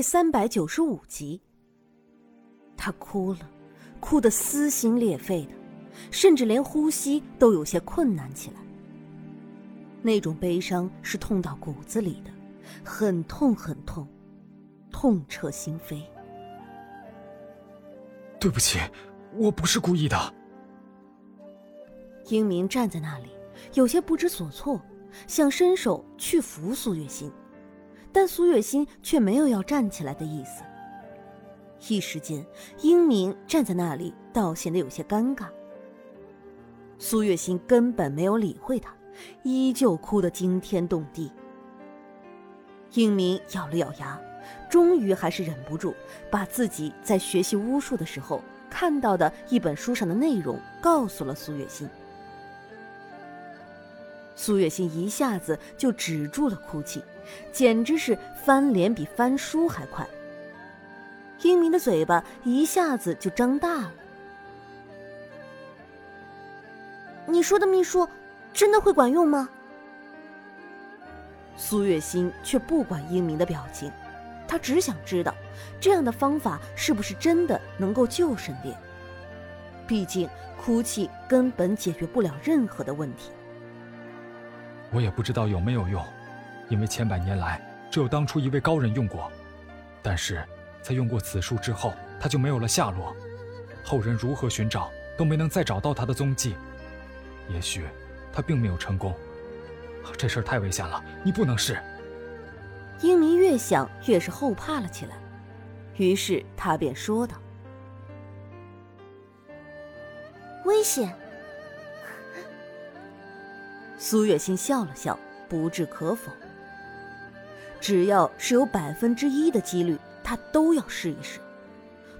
第三百九十五集。他哭了，哭得撕心裂肺的，甚至连呼吸都有些困难起来。那种悲伤是痛到骨子里的，很痛很痛，痛彻心扉。对不起，我不是故意的。英明站在那里，有些不知所措，想伸手去扶苏月心，但苏月心却没有要站起来的意思。一时间，英明站在那里，倒显得有些尴尬。苏月心根本没有理会他，依旧哭得惊天动地。英明咬了咬牙，终于还是忍不住，把自己在学习巫术的时候看到的一本书上的内容告诉了苏月心。苏月心一下子就止住了哭泣，简直是翻脸比翻书还快。英明的嘴巴一下子就张大了。你说的秘术真的会管用吗？苏月心却不管英明的表情，他只想知道这样的方法是不是真的能够救沈炼。毕竟哭泣根本解决不了任何的问题。我也不知道有没有用，因为千百年来只有当初一位高人用过，但是。在用过此术之后，他就没有了下落，后人如何寻找都没能再找到他的踪迹。也许他并没有成功，这事儿太危险了，你不能试。英明越想越是后怕了起来，于是他便说道：“危险。”苏月心笑了笑，不置可否。只要是有百分之一的几率。他都要试一试，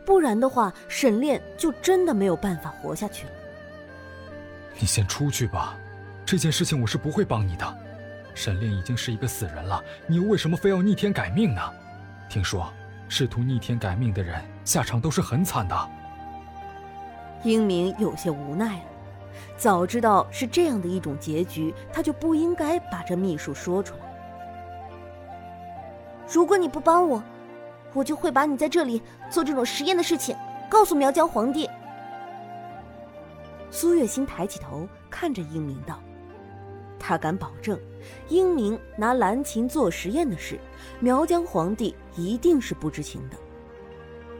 不然的话，沈炼就真的没有办法活下去了。你先出去吧，这件事情我是不会帮你的。沈炼已经是一个死人了，你又为什么非要逆天改命呢？听说试图逆天改命的人下场都是很惨的。英明有些无奈了，早知道是这样的一种结局，他就不应该把这秘术说出来。如果你不帮我，我就会把你在这里做这种实验的事情告诉苗疆皇帝。苏月心抬起头看着英明道：“他敢保证，英明拿蓝琴做实验的事，苗疆皇帝一定是不知情的。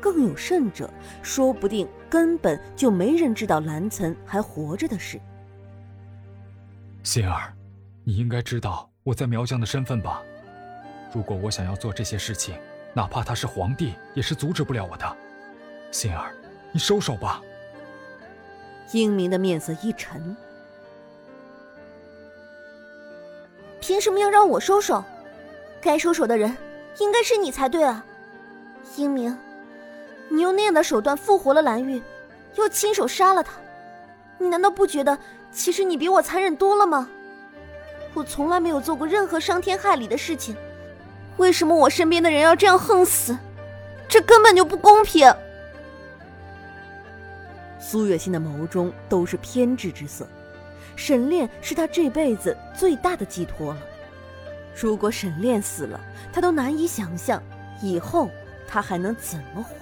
更有甚者，说不定根本就没人知道蓝岑还活着的事。”心儿，你应该知道我在苗疆的身份吧？如果我想要做这些事情，哪怕他是皇帝，也是阻止不了我的。心儿，你收手吧。英明的面色一沉，凭什么要让我收手？该收手的人应该是你才对啊！英明，你用那样的手段复活了蓝玉，又亲手杀了他，你难道不觉得其实你比我残忍多了吗？我从来没有做过任何伤天害理的事情。为什么我身边的人要这样横死？这根本就不公平！苏月心的眸中都是偏执之色。沈炼是他这辈子最大的寄托了。如果沈炼死了，他都难以想象以后他还能怎么活。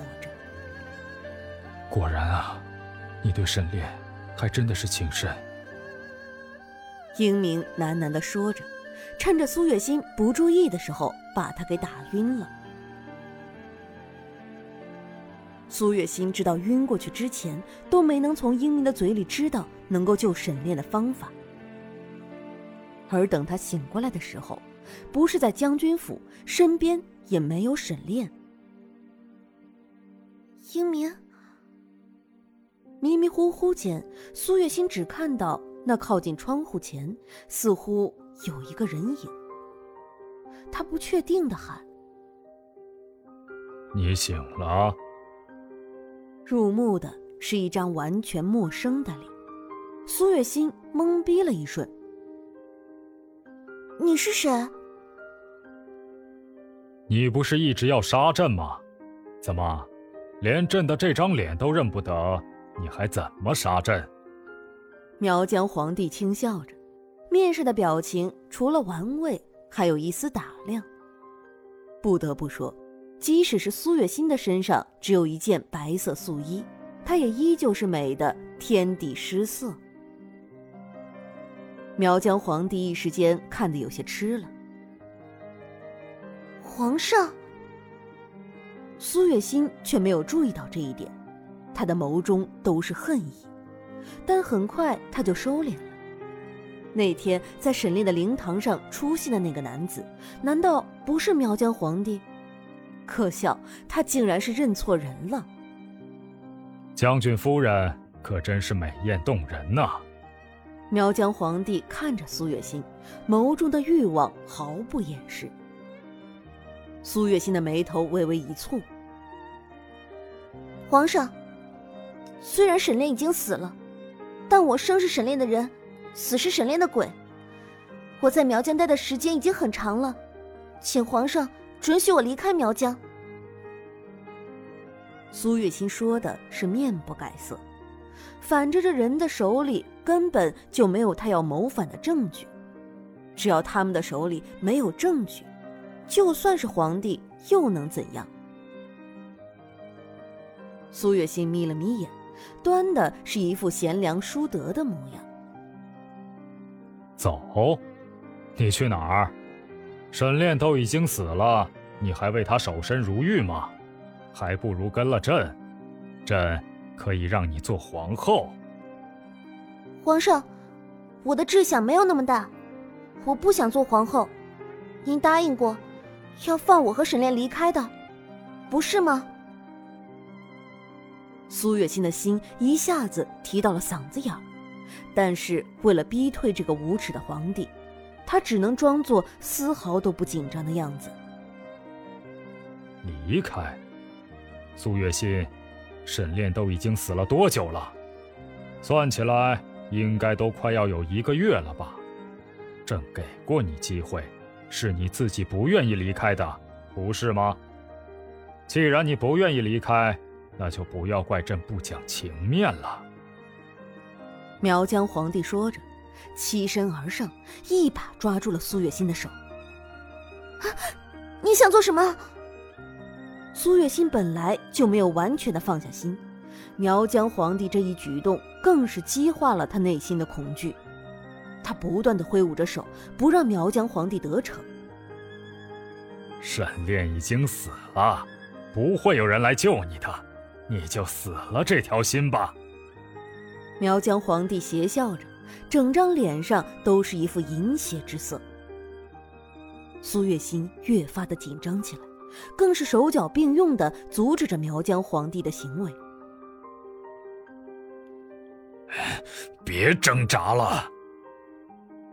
果然啊，你对沈炼还真的是情深。英明喃喃的说着。趁着苏月心不注意的时候，把他给打晕了。苏月心直到晕过去之前，都没能从英明的嘴里知道能够救沈炼的方法。而等他醒过来的时候，不是在将军府，身边也没有沈炼。英明，迷迷糊糊间，苏月心只看到那靠近窗户前，似乎。有一个人影，他不确定的喊：“你醒了。”入目的是一张完全陌生的脸，苏月心懵逼了一瞬：“你是谁？”“你不是一直要杀朕吗？怎么，连朕的这张脸都认不得？你还怎么杀朕？”苗疆皇帝轻笑着。面上的表情除了玩味，还有一丝打量。不得不说，即使是苏月心的身上只有一件白色素衣，她也依旧是美的天地失色。苗疆皇帝一时间看得有些痴了。皇上，苏月心却没有注意到这一点，他的眸中都是恨意，但很快他就收敛了。那天在沈炼的灵堂上出现的那个男子，难道不是苗疆皇帝？可笑，他竟然是认错人了。将军夫人可真是美艳动人呐！苗疆皇帝看着苏月心，眸中的欲望毫不掩饰。苏月心的眉头微微一蹙。皇上，虽然沈炼已经死了，但我生是沈炼的人。死是沈炼的鬼。我在苗疆待的时间已经很长了，请皇上准许我离开苗疆。苏月心说的是面不改色，反正这人的手里根本就没有他要谋反的证据。只要他们的手里没有证据，就算是皇帝又能怎样？苏月心眯了眯眼，端的是一副贤良淑德的模样。走，你去哪儿？沈炼都已经死了，你还为他守身如玉吗？还不如跟了朕，朕可以让你做皇后。皇上，我的志向没有那么大，我不想做皇后。您答应过，要放我和沈炼离开的，不是吗？苏月心的心一下子提到了嗓子眼儿。但是为了逼退这个无耻的皇帝，他只能装作丝毫都不紧张的样子。离开，苏月心，沈炼都已经死了多久了？算起来，应该都快要有一个月了吧？朕给过你机会，是你自己不愿意离开的，不是吗？既然你不愿意离开，那就不要怪朕不讲情面了。苗疆皇帝说着，起身而上，一把抓住了苏月心的手。啊！你想做什么？苏月心本来就没有完全的放下心，苗疆皇帝这一举动更是激化了他内心的恐惧。他不断的挥舞着手，不让苗疆皇帝得逞。沈炼已经死了，不会有人来救你的，你就死了这条心吧。苗疆皇帝邪笑着，整张脸上都是一副淫邪之色。苏月心越发的紧张起来，更是手脚并用的阻止着苗疆皇帝的行为。别挣扎了！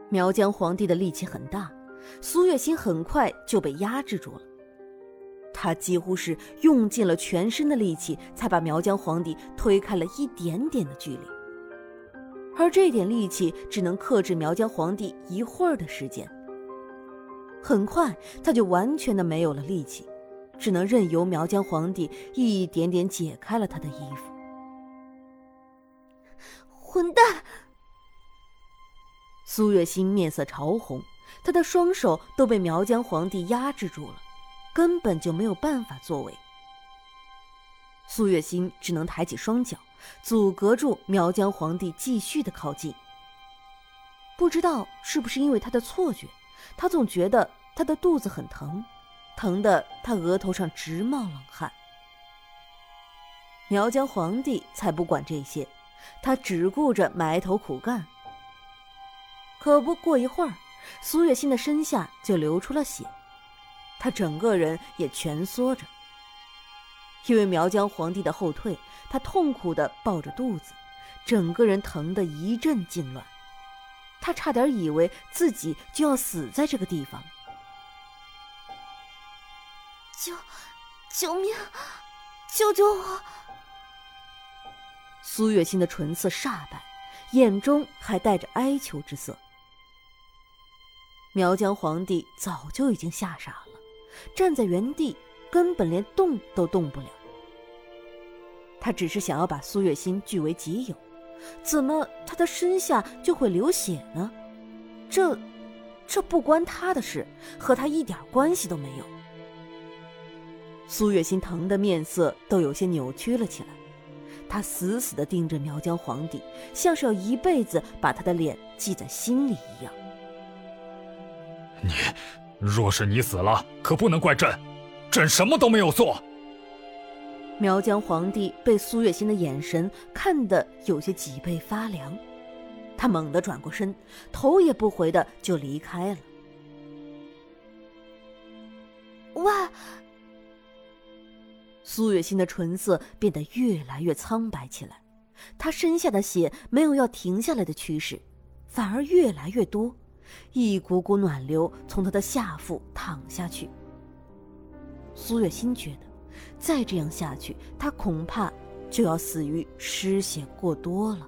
苗疆皇帝的力气很大，苏月心很快就被压制住了。他几乎是用尽了全身的力气，才把苗疆皇帝推开了一点点的距离。而这点力气只能克制苗疆皇帝一会儿的时间。很快，他就完全的没有了力气，只能任由苗疆皇帝一点点解开了他的衣服。混蛋！苏月心面色潮红，他的双手都被苗疆皇帝压制住了，根本就没有办法作为。苏月心只能抬起双脚。阻隔住苗疆皇帝继续的靠近。不知道是不是因为他的错觉，他总觉得他的肚子很疼，疼得他额头上直冒冷汗。苗疆皇帝才不管这些，他只顾着埋头苦干。可不过一会儿，苏月心的身下就流出了血，他整个人也蜷缩着。因为苗疆皇帝的后退，他痛苦的抱着肚子，整个人疼得一阵痉挛，他差点以为自己就要死在这个地方。救，救命！救救我！苏月心的唇色煞白，眼中还带着哀求之色。苗疆皇帝早就已经吓傻了，站在原地。根本连动都动不了。他只是想要把苏月心据为己有，怎么他的身下就会流血呢？这，这不关他的事，和他一点关系都没有。苏月心疼的面色都有些扭曲了起来，他死死地盯着苗疆皇帝，像是要一辈子把他的脸记在心里一样。你，若是你死了，可不能怪朕，朕什么都没有做。苗疆皇帝被苏月心的眼神看得有些脊背发凉，他猛地转过身，头也不回的就离开了。哇！苏月心的唇色变得越来越苍白起来，她身下的血没有要停下来的趋势，反而越来越多，一股股暖流从他的下腹淌下去。苏月心觉得，再这样下去，他恐怕就要死于失血过多了。